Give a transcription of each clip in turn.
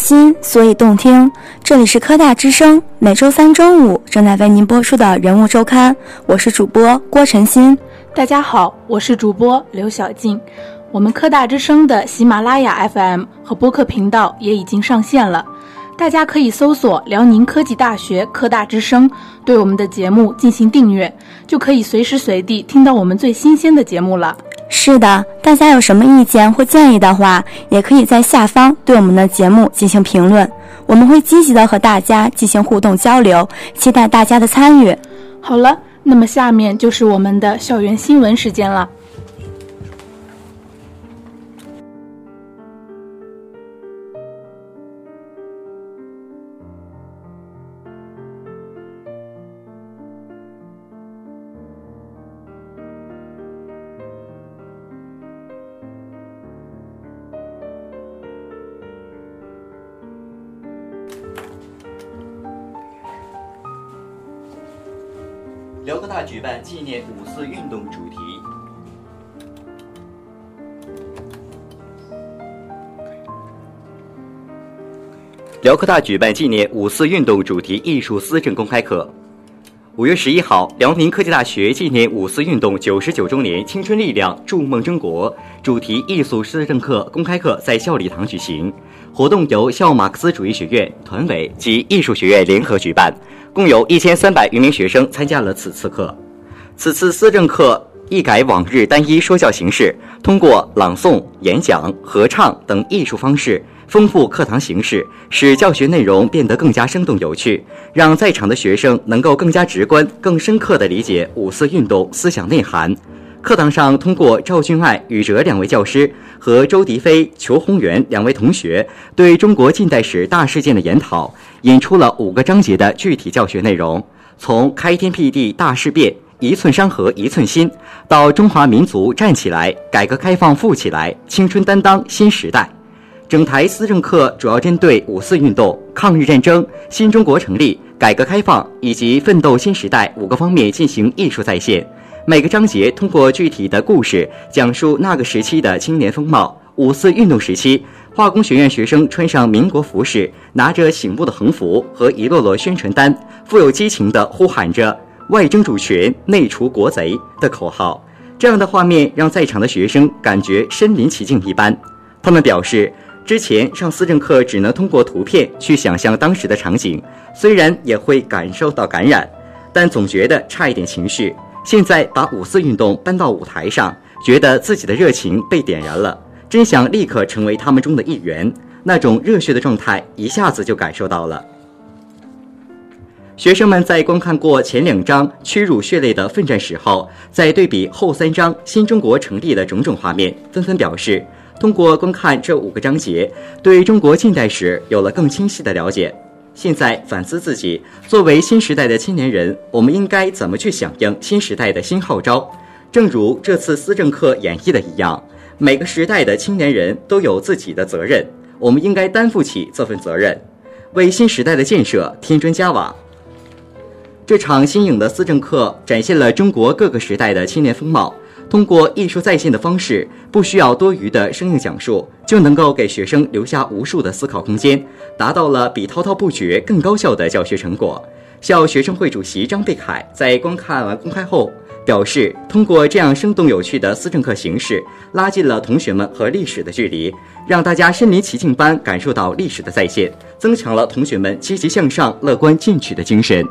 心，所以动听。这里是科大之声，每周三中午正在为您播出的人物周刊。我是主播郭晨欣。大家好，我是主播刘小静。我们科大之声的喜马拉雅 FM 和播客频道也已经上线了，大家可以搜索辽宁科技大学科大之声，对我们的节目进行订阅，就可以随时随地听到我们最新鲜的节目了。是的，大家有什么意见或建议的话，也可以在下方对我们的节目进行评论，我们会积极的和大家进行互动交流，期待大家的参与。好了，那么下面就是我们的校园新闻时间了。举办纪念五四运动主题。辽科大举办纪念五四运动主题艺术思政公开课。五月十一号，辽宁科技大学纪念五四运动九十九周年“青春力量筑梦中国”主题艺术思政课公开课在校礼堂举行。活动由校马克思主义学院团委及艺术学院联合举办，共有一千三百余名学生参加了此次课。此次思政课一改往日单一说教形式，通过朗诵、演讲、合唱等艺术方式，丰富课堂形式，使教学内容变得更加生动有趣，让在场的学生能够更加直观、更深刻地理解五四运动思想内涵。课堂上，通过赵俊爱、宇哲两位教师和周迪飞、裘宏元两位同学对中国近代史大事件的研讨，引出了五个章节的具体教学内容。从开天辟地大事变、一寸山河一寸心，到中华民族站起来、改革开放富起来、青春担当新时代，整台思政课主要针对五四运动、抗日战争、新中国成立、改革开放以及奋斗新时代五个方面进行艺术再现。每个章节通过具体的故事讲述那个时期的青年风貌。五四运动时期，化工学院学生穿上民国服饰，拿着醒目的横幅和一摞摞宣传单，富有激情地呼喊着“外争主权，内除国贼”的口号。这样的画面让在场的学生感觉身临其境一般。他们表示，之前上思政课只能通过图片去想象当时的场景，虽然也会感受到感染，但总觉得差一点情绪。现在把五四运动搬到舞台上，觉得自己的热情被点燃了，真想立刻成为他们中的一员。那种热血的状态一下子就感受到了。学生们在观看过前两章屈辱血泪的奋战史后，在对比后三章新中国成立的种种画面，纷纷表示，通过观看这五个章节，对中国近代史有了更清晰的了解。现在反思自己，作为新时代的青年人，我们应该怎么去响应新时代的新号召？正如这次思政课演绎的一样，每个时代的青年人都有自己的责任，我们应该担负起这份责任，为新时代的建设添砖加瓦。这场新颖的思政课展现了中国各个时代的青年风貌。通过艺术再现的方式，不需要多余的生硬讲述，就能够给学生留下无数的思考空间，达到了比滔滔不绝更高效的教学成果。校学生会主席张贝凯在观看完公开后表示，通过这样生动有趣的思政课形式，拉近了同学们和历史的距离，让大家身临其境般感受到历史的再现，增强了同学们积极向上、乐观进取的精神。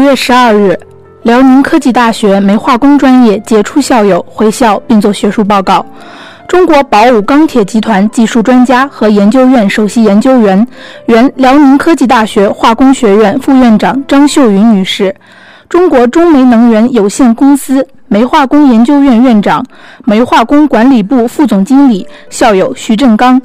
五月十二日，辽宁科技大学煤化工专业杰出校友回校并作学术报告。中国宝武钢铁集团技术专家和研究院首席研究员、原辽宁科技大学化工学院副院长张秀云女士，中国中煤能源有限公司煤化工研究院院长、煤化工管理部副总经理校友徐振刚。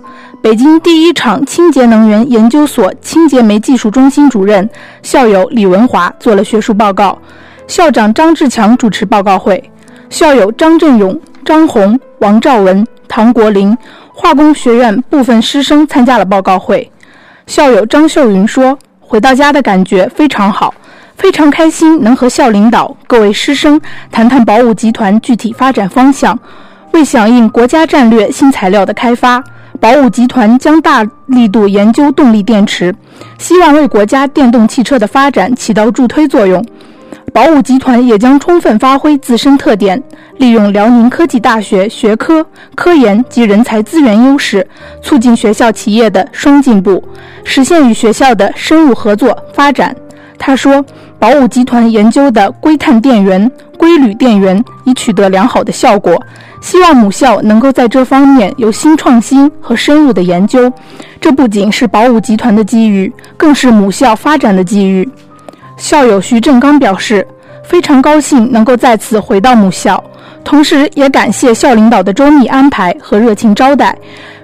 北京第一厂清洁能源研究所清洁煤技术中心主任校友李文华做了学术报告，校长张志强主持报告会，校友张振勇、张红、王兆文、唐国林，化工学院部分师生参加了报告会。校友张秀云说：“回到家的感觉非常好，非常开心能和校领导、各位师生谈谈宝武集团具体发展方向。为响应国家战略新材料的开发，宝武集团将大力度研究动力电池，希望为国家电动汽车的发展起到助推作用。宝武集团也将充分发挥自身特点，利用辽宁科技大学学科、科研及人才资源优势，促进学校企业的双进步，实现与学校的深入合作发展。他说，宝武集团研究的硅碳电源、硅铝电源已取得良好的效果，希望母校能够在这方面有新创新和深入的研究。这不仅是宝武集团的机遇，更是母校发展的机遇。校友徐振刚表示，非常高兴能够再次回到母校，同时也感谢校领导的周密安排和热情招待。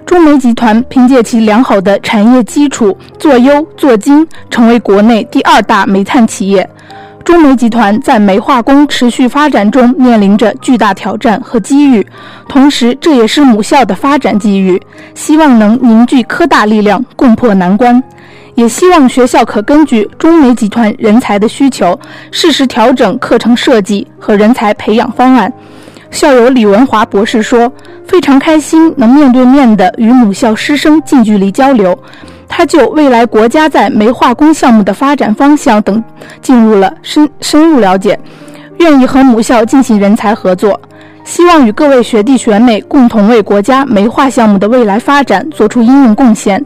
中煤集团凭借其良好的产业基础，做优做精，成为国内第二大煤炭企业。中煤集团在煤化工持续发展中面临着巨大挑战和机遇，同时这也是母校的发展机遇。希望能凝聚科大力量，共破难关。也希望学校可根据中煤集团人才的需求，适时调整课程设计和人才培养方案。校友李文华博士说：“非常开心能面对面的与母校师生近距离交流，他就未来国家在煤化工项目的发展方向等进入了深深入了解，愿意和母校进行人才合作，希望与各位学弟学妹共同为国家煤化项目的未来发展做出应用贡献。”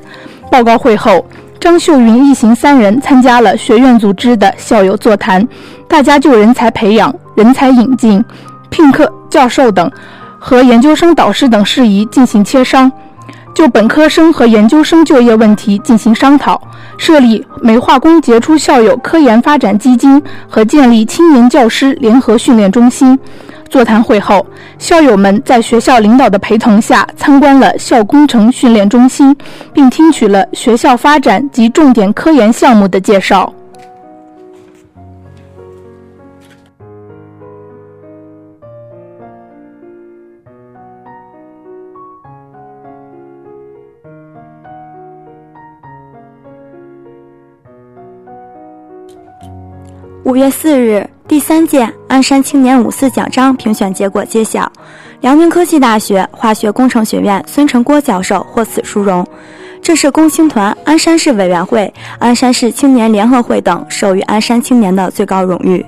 报告会后。张秀云一行三人参加了学院组织的校友座谈，大家就人才培养、人才引进、聘课教授等和研究生导师等事宜进行切商，就本科生和研究生就业问题进行商讨，设立煤化工杰出校友科研发展基金和建立青年教师联合训练中心。座谈会后，校友们在学校领导的陪同下参观了校工程训练中心，并听取了学校发展及重点科研项目的介绍。五月四日。第三届鞍山青年五四奖章评选结果揭晓，辽宁科技大学化学工程学院孙成郭教授获此殊荣。这是共青团、鞍山市委员会、鞍山市青年联合会等授予鞍山青年的最高荣誉。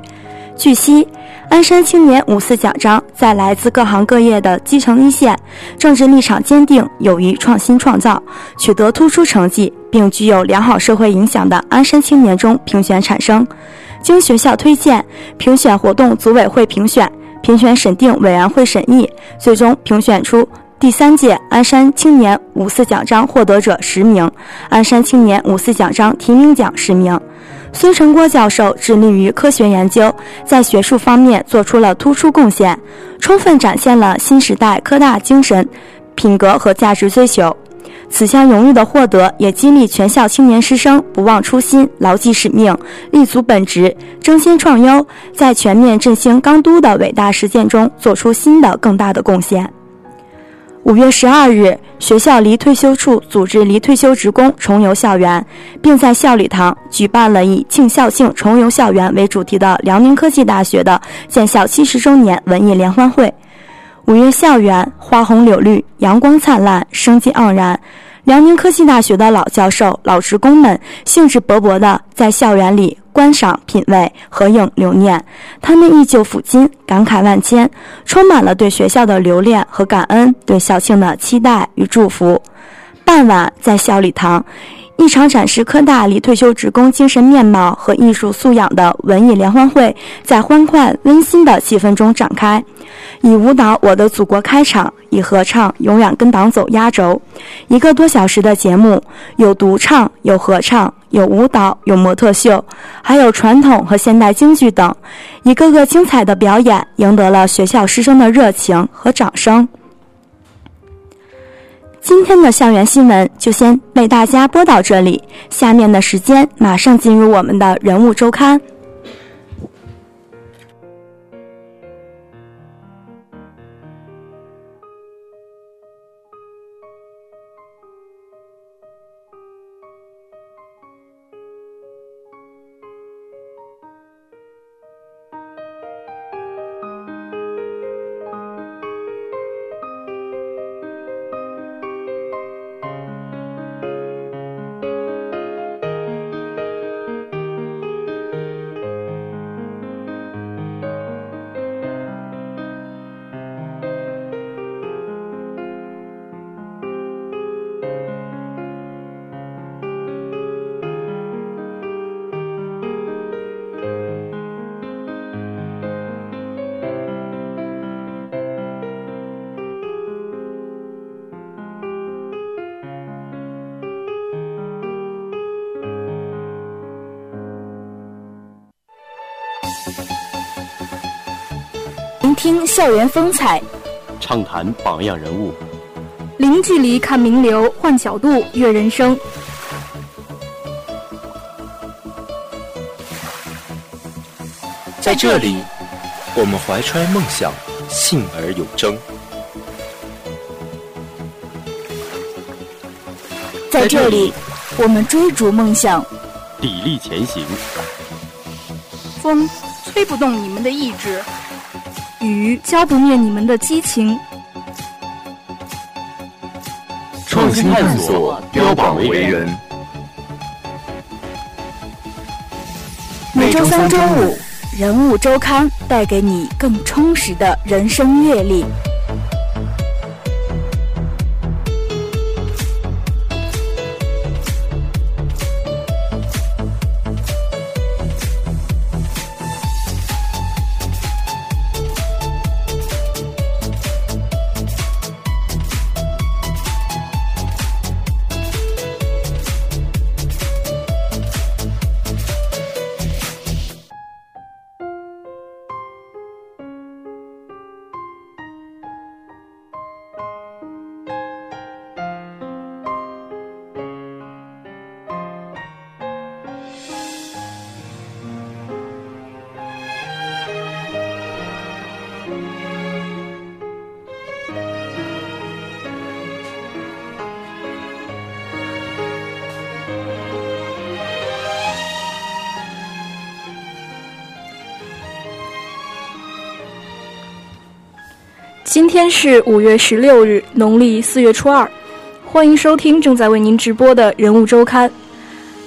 据悉，鞍山青年五四奖章在来自各行各业的基层一线、政治立场坚定、勇于创新创造、取得突出成绩并具有良好社会影响的鞍山青年中评选产生。经学校推荐，评选活动组委会评选，评选审定委员会审议，最终评选出第三届鞍山青年五四奖章获得者十名，鞍山青年五四奖章提名奖十名。孙成郭教授致力于科学研究，在学术方面做出了突出贡献，充分展现了新时代科大精神、品格和价值追求。此项荣誉的获得，也激励全校青年师生不忘初心、牢记使命、立足本职、争先创优，在全面振兴钢都的伟大实践中做出新的更大的贡献。五月十二日，学校离退休处组织离退休职工重游校园，并在校礼堂举办了以“庆校庆，重游校园”为主题的辽宁科技大学的建校七十周年文艺联欢会。五月校园花红柳绿，阳光灿烂，生机盎然。辽宁科技大学的老教授、老职工们兴致勃勃地在校园里观赏、品味、合影、留念。他们依旧抚今，感慨万千，充满了对学校的留恋和感恩，对校庆的期待与祝福。傍晚，在校礼堂。一场展示科大离退休职工精神面貌和艺术素养的文艺联欢会，在欢快温馨的气氛中展开，以舞蹈《我的祖国》开场，以合唱《永远跟党走》压轴。一个多小时的节目，有独唱，有合唱，有舞蹈，有模特秀，还有传统和现代京剧等，一个个精彩的表演赢得了学校师生的热情和掌声。今天的校园新闻就先为大家播到这里，下面的时间马上进入我们的人物周刊。听校园风采，畅谈榜样人物，零距离看名流，换角度阅人生。在这里，我们怀揣梦想，信而有征；在这里，我们追逐梦想，砥砺前行。风吹不动你们的意志，雨浇不灭你们的激情。创新探索，标榜为人。每周三周五。人物周刊带给你更充实的人生阅历。今天是五月十六日，农历四月初二。欢迎收听正在为您直播的人物周刊。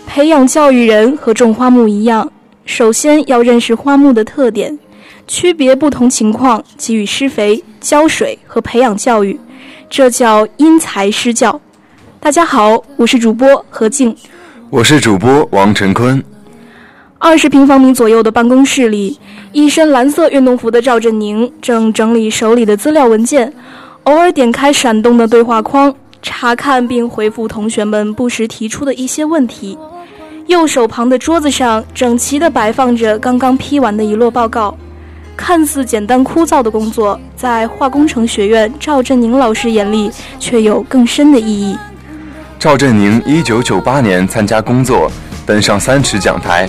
培养教育人和种花木一样，首先要认识花木的特点，区别不同情况给予施肥、浇水和培养教育，这叫因材施教。大家好，我是主播何静，我是主播王晨坤。二十平方米左右的办公室里，一身蓝色运动服的赵振宁正整理手里的资料文件，偶尔点开闪动的对话框，查看并回复同学们不时提出的一些问题。右手旁的桌子上整齐地摆放着刚刚批完的一摞报告，看似简单枯燥的工作，在化工程学院赵振宁老师眼里却有更深的意义。赵振宁一九九八年参加工作，登上三尺讲台。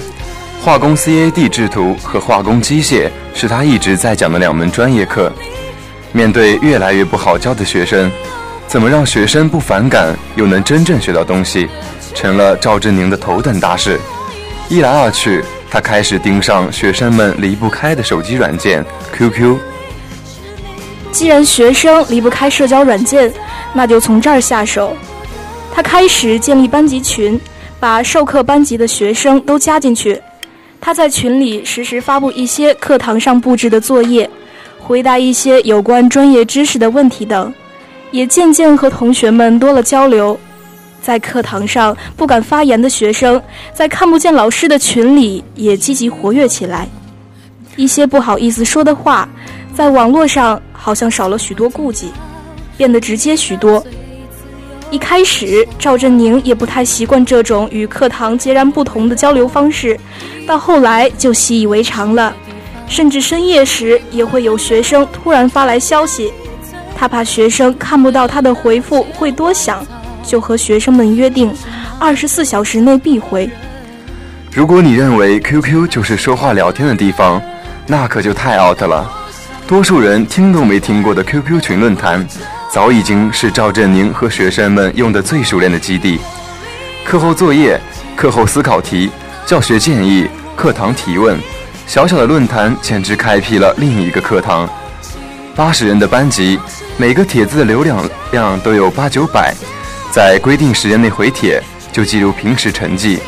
化工 CAD 制图和化工机械是他一直在讲的两门专业课。面对越来越不好教的学生，怎么让学生不反感又能真正学到东西，成了赵振宁的头等大事。一来二去，他开始盯上学生们离不开的手机软件 QQ。既然学生离不开社交软件，那就从这儿下手。他开始建立班级群，把授课班级的学生都加进去。他在群里实时发布一些课堂上布置的作业，回答一些有关专业知识的问题等，也渐渐和同学们多了交流。在课堂上不敢发言的学生，在看不见老师的群里也积极活跃起来。一些不好意思说的话，在网络上好像少了许多顾忌，变得直接许多。一开始，赵振宁也不太习惯这种与课堂截然不同的交流方式，到后来就习以为常了。甚至深夜时，也会有学生突然发来消息，他怕学生看不到他的回复会多想，就和学生们约定，二十四小时内必回。如果你认为 QQ 就是说话聊天的地方，那可就太 out 了。多数人听都没听过的 QQ 群论坛。早已经是赵振宁和学生们用的最熟练的基地。课后作业、课后思考题、教学建议、课堂提问，小小的论坛简直开辟了另一个课堂。八十人的班级，每个帖子的流量量都有八九百，在规定时间内回帖就记录平时成绩。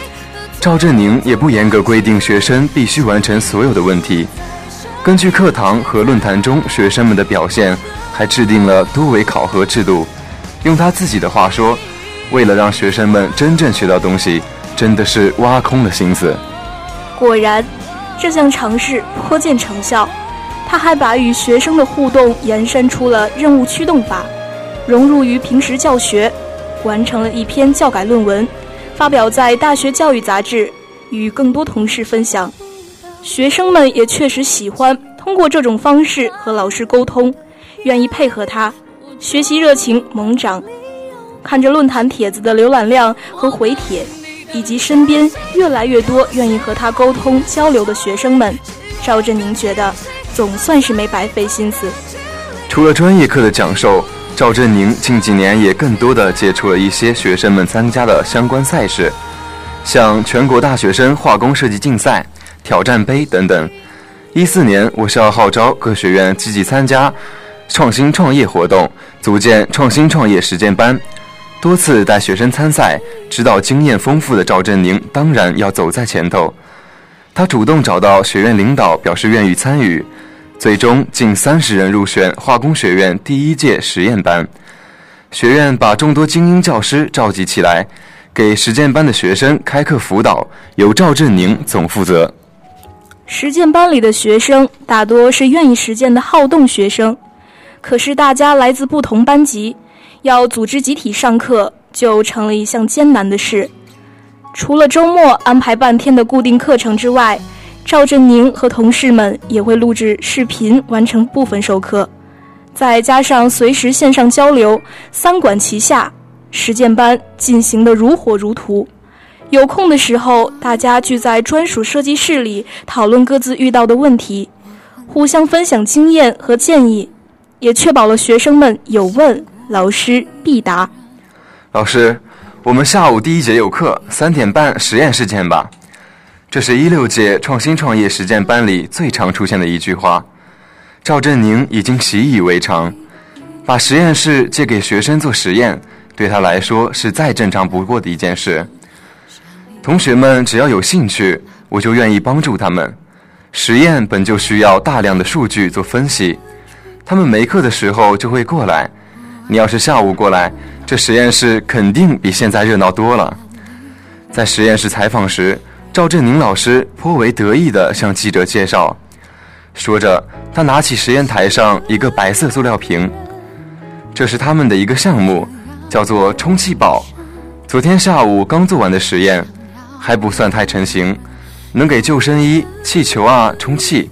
赵振宁也不严格规定学生必须完成所有的问题，根据课堂和论坛中学生们的表现。还制定了多维考核制度，用他自己的话说，为了让学生们真正学到东西，真的是挖空了心思。果然，这项尝试颇见成效。他还把与学生的互动延伸出了任务驱动法，融入于平时教学，完成了一篇教改论文，发表在《大学教育》杂志，与更多同事分享。学生们也确实喜欢。通过这种方式和老师沟通，愿意配合他，学习热情猛涨。看着论坛帖子的浏览量和回帖，以及身边越来越多愿意和他沟通交流的学生们，赵振宁觉得总算是没白费心思。除了专业课的讲授，赵振宁近几年也更多的接触了一些学生们参加的相关赛事，像全国大学生化工设计竞赛、挑战杯等等。一四年，我校号召各学院积极参加创新创业活动，组建创新创业实践班。多次带学生参赛、指导经验丰富的赵振宁，当然要走在前头。他主动找到学院领导，表示愿意参与。最终，近三十人入选化工学院第一届实验班。学院把众多精英教师召集起来，给实践班的学生开课辅导，由赵振宁总负责。实践班里的学生大多是愿意实践的好动学生，可是大家来自不同班级。要组织集体上课，就成了一项艰难的事。除了周末安排半天的固定课程之外，赵振宁和同事们也会录制视频完成部分授课，再加上随时线上交流，三管齐下，实践班进行的如火如荼。有空的时候，大家聚在专属设计室里讨论各自遇到的问题，互相分享经验和建议，也确保了学生们有问。老师必答。老师，我们下午第一节有课，三点半实验室见吧。这是一六届创新创业实践班里最常出现的一句话。赵振宁已经习以为常，把实验室借给学生做实验，对他来说是再正常不过的一件事。同学们只要有兴趣，我就愿意帮助他们。实验本就需要大量的数据做分析，他们没课的时候就会过来。你要是下午过来，这实验室肯定比现在热闹多了。在实验室采访时，赵振宁老师颇为得意地向记者介绍，说着，他拿起实验台上一个白色塑料瓶，这是他们的一个项目，叫做充气宝。昨天下午刚做完的实验，还不算太成型，能给救生衣、气球啊充气，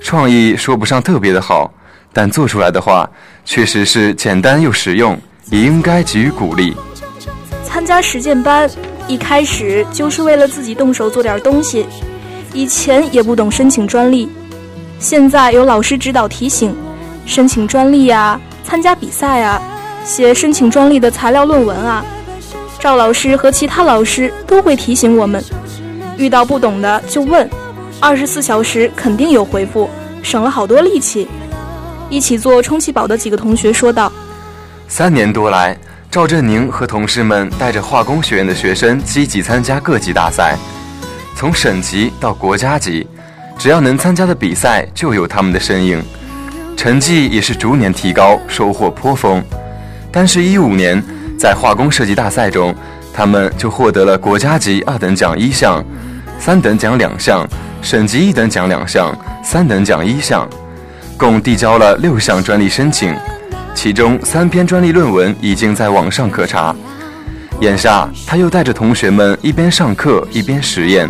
创意说不上特别的好。但做出来的话，确实是简单又实用，也应该给予鼓励。参加实践班，一开始就是为了自己动手做点东西。以前也不懂申请专利，现在有老师指导提醒，申请专利啊，参加比赛啊，写申请专利的材料论文啊。赵老师和其他老师都会提醒我们，遇到不懂的就问，二十四小时肯定有回复，省了好多力气。一起做充气宝的几个同学说道：“三年多来，赵振宁和同事们带着化工学院的学生积极参加各级大赛，从省级到国家级，只要能参加的比赛就有他们的身影，成绩也是逐年提高，收获颇丰。但是，一五年在化工设计大赛中，他们就获得了国家级二等奖一项，三等奖两项，省级一等奖两项，三等奖一项。”共递交了六项专利申请，其中三篇专利论文已经在网上可查。眼下，他又带着同学们一边上课一边实验，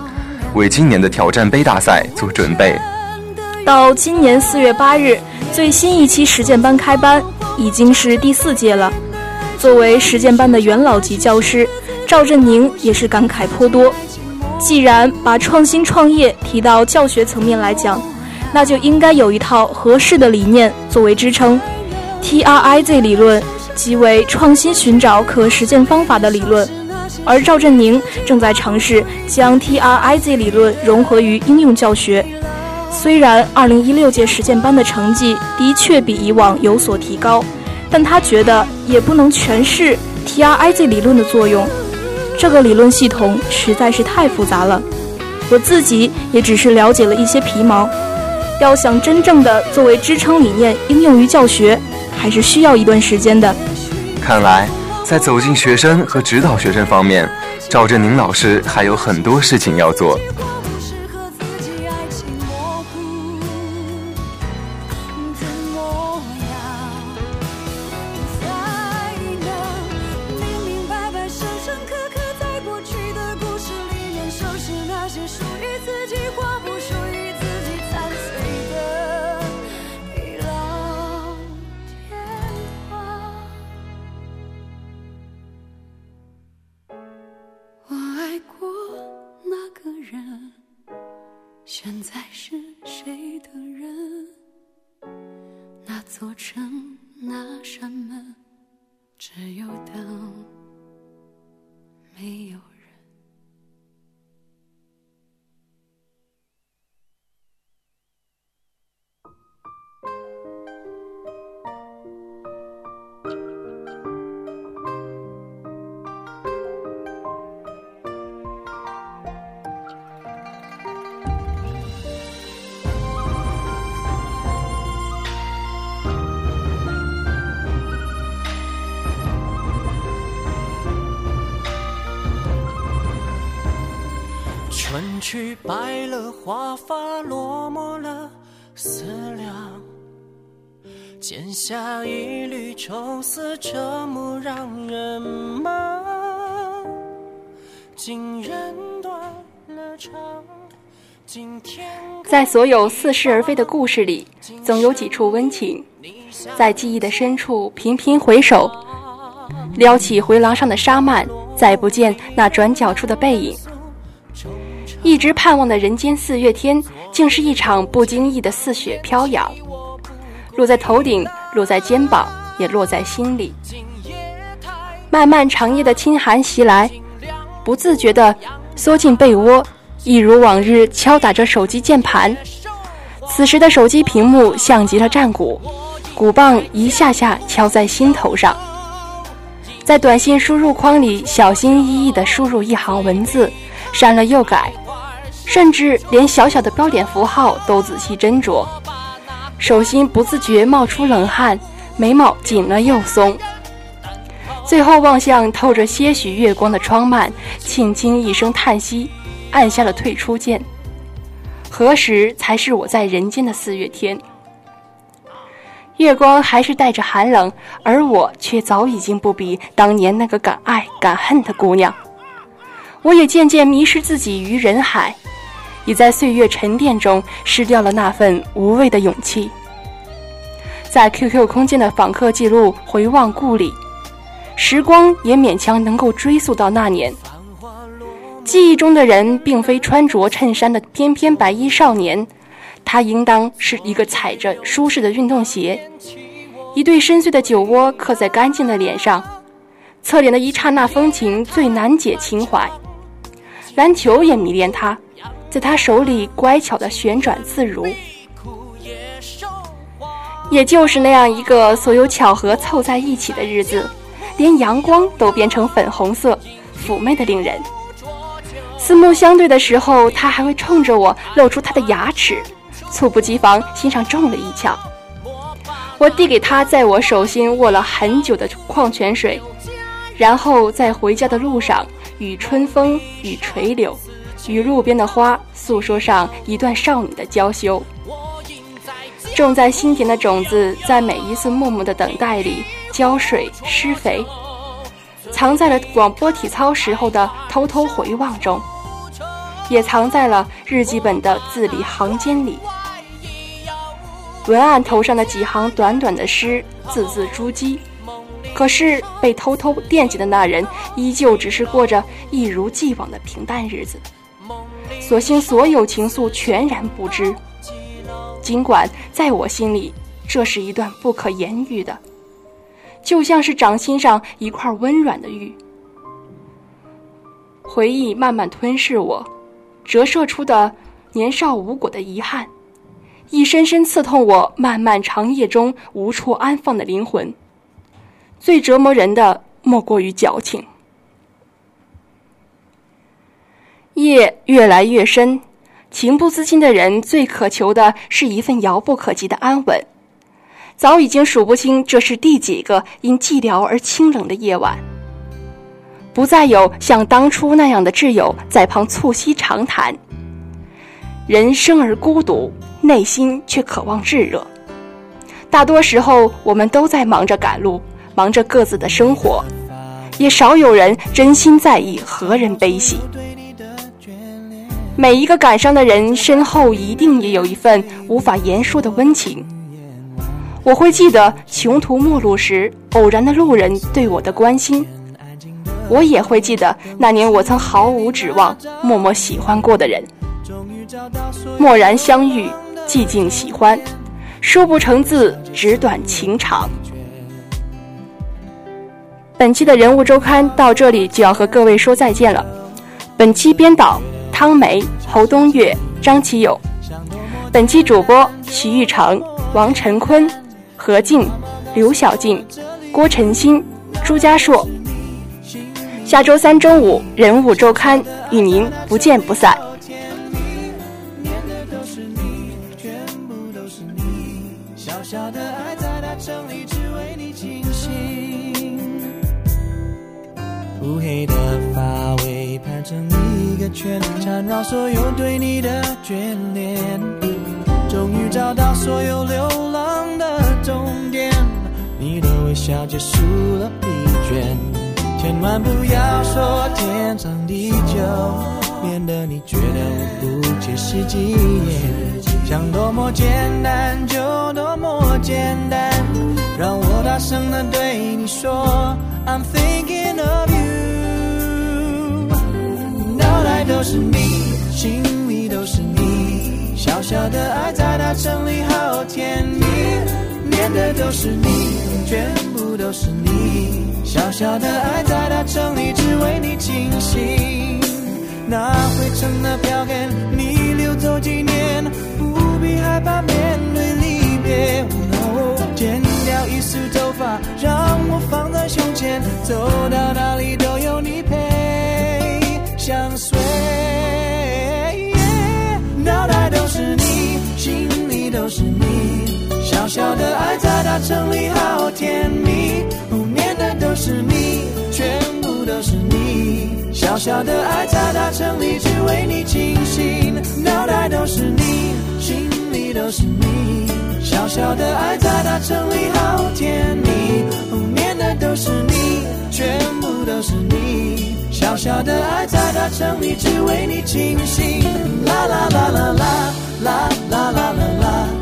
为今年的挑战杯大赛做准备。到今年四月八日，最新一期实践班开班，已经是第四届了。作为实践班的元老级教师，赵振宁也是感慨颇多。既然把创新创业提到教学层面来讲，那就应该有一套合适的理念作为支撑，TRIZ 理论即为创新寻找可实践方法的理论，而赵振宁正在尝试将 TRIZ 理论融合于应用教学。虽然2016届实践班的成绩的确比以往有所提高，但他觉得也不能诠释 TRIZ 理论的作用，这个理论系统实在是太复杂了，我自己也只是了解了一些皮毛。要想真正的作为支撑理念应用于教学，还是需要一段时间的。看来，在走进学生和指导学生方面，赵振宁老师还有很多事情要做。等白了华发，落寞了思量。剪下一缕愁丝，折磨让人忙。竟人断了肠。今天在所有似是而非的故事里，总有几处温情。在记忆的深处，频频回首，撩起回廊上的纱幔，再不见那转角处的背影。一直盼望的人间四月天，竟是一场不经意的似雪飘扬，落在头顶，落在肩膀，也落在心里。漫漫长夜的清寒袭来，不自觉地缩进被窝，一如往日敲打着手机键盘。此时的手机屏幕像极了战鼓，鼓棒一下下敲在心头上。在短信输入框里小心翼翼地输入一行文字，删了又改。甚至连小小的标点符号都仔细斟酌，手心不自觉冒出冷汗，眉毛紧了又松。最后望向透着些许月光的窗幔，轻轻一声叹息，按下了退出键。何时才是我在人间的四月天？月光还是带着寒冷，而我却早已经不比当年那个敢爱敢恨的姑娘。我也渐渐迷失自己于人海。已在岁月沉淀中失掉了那份无畏的勇气，在 QQ 空间的访客记录回望故里，时光也勉强能够追溯到那年。记忆中的人并非穿着衬衫的翩翩白衣少年，他应当是一个踩着舒适的运动鞋，一对深邃的酒窝刻在干净的脸上，侧脸的一刹那风情最难解情怀。篮球也迷恋他。在他手里乖巧的旋转自如，也就是那样一个所有巧合凑在一起的日子，连阳光都变成粉红色，妩媚的令人。四目相对的时候，他还会冲着我露出他的牙齿，猝不及防，心上中了一枪。我递给他在我手心握了很久的矿泉水，然后在回家的路上，与春风与垂柳。与路边的花诉说上一段少女的娇羞，种在心田的种子，在每一次默默的等待里浇水施肥，藏在了广播体操时候的偷偷回望中，也藏在了日记本的字里行间里。文案头上的几行短短的诗，字字珠玑，可是被偷偷惦记的那人，依旧只是过着一如既往的平淡日子。所幸所有情愫全然不知，尽管在我心里，这是一段不可言喻的，就像是掌心上一块温软的玉。回忆慢慢吞噬我，折射出的年少无果的遗憾，一深深刺痛我漫漫长夜中无处安放的灵魂。最折磨人的莫过于矫情。夜越来越深，情不自禁的人最渴求的是一份遥不可及的安稳。早已经数不清这是第几个因寂寥而清冷的夜晚。不再有像当初那样的挚友在旁促膝长谈。人生而孤独，内心却渴望炙热。大多时候，我们都在忙着赶路，忙着各自的生活，也少有人真心在意何人悲喜。每一个感伤的人身后，一定也有一份无法言说的温情。我会记得穷途末路时偶然的路人对我的关心，我也会记得那年我曾毫无指望、默默喜欢过的人。蓦然相遇，寂静喜欢，说不成字，纸短情长。本期的人物周刊到这里就要和各位说再见了。本期编导汤梅、侯东岳、张启友，本期主播徐玉成、王晨坤、何静、刘小静、郭晨新、朱家硕。下周三中午，人物周刊与您不见不散。乌黑的发尾盘成一个圈，缠绕所有对你的眷恋。终于找到所有流浪的终点，你的微笑结束了疲倦。千万不要说天长地久，免得你觉得我不切实际。想多么简单就多么简单，让我大声的对你说，I'm thinking of you。都是你，心里都是你，小小的爱在大城里好甜蜜，念的都是你，全部都是你，小小的爱在大城里只为你倾心。那灰尘的票根，你留走纪念，不必害怕面对离别。剪掉一束头发，让我放在胸前，走到哪里都有你陪。相随，是你小小的爱在大城里好甜蜜念的都是你全部都是你。小小的爱在大城里只为你倾心脑袋都是你心里都是你小小的爱在大城里好甜蜜念的都是你全部都是你。小小的爱在大城里只为你倾心啦啦啦啦啦啦啦啦啦啦啦。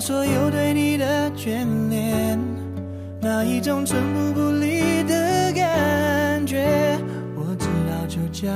所有对你的眷恋那一种寸步不离的感觉我知道就叫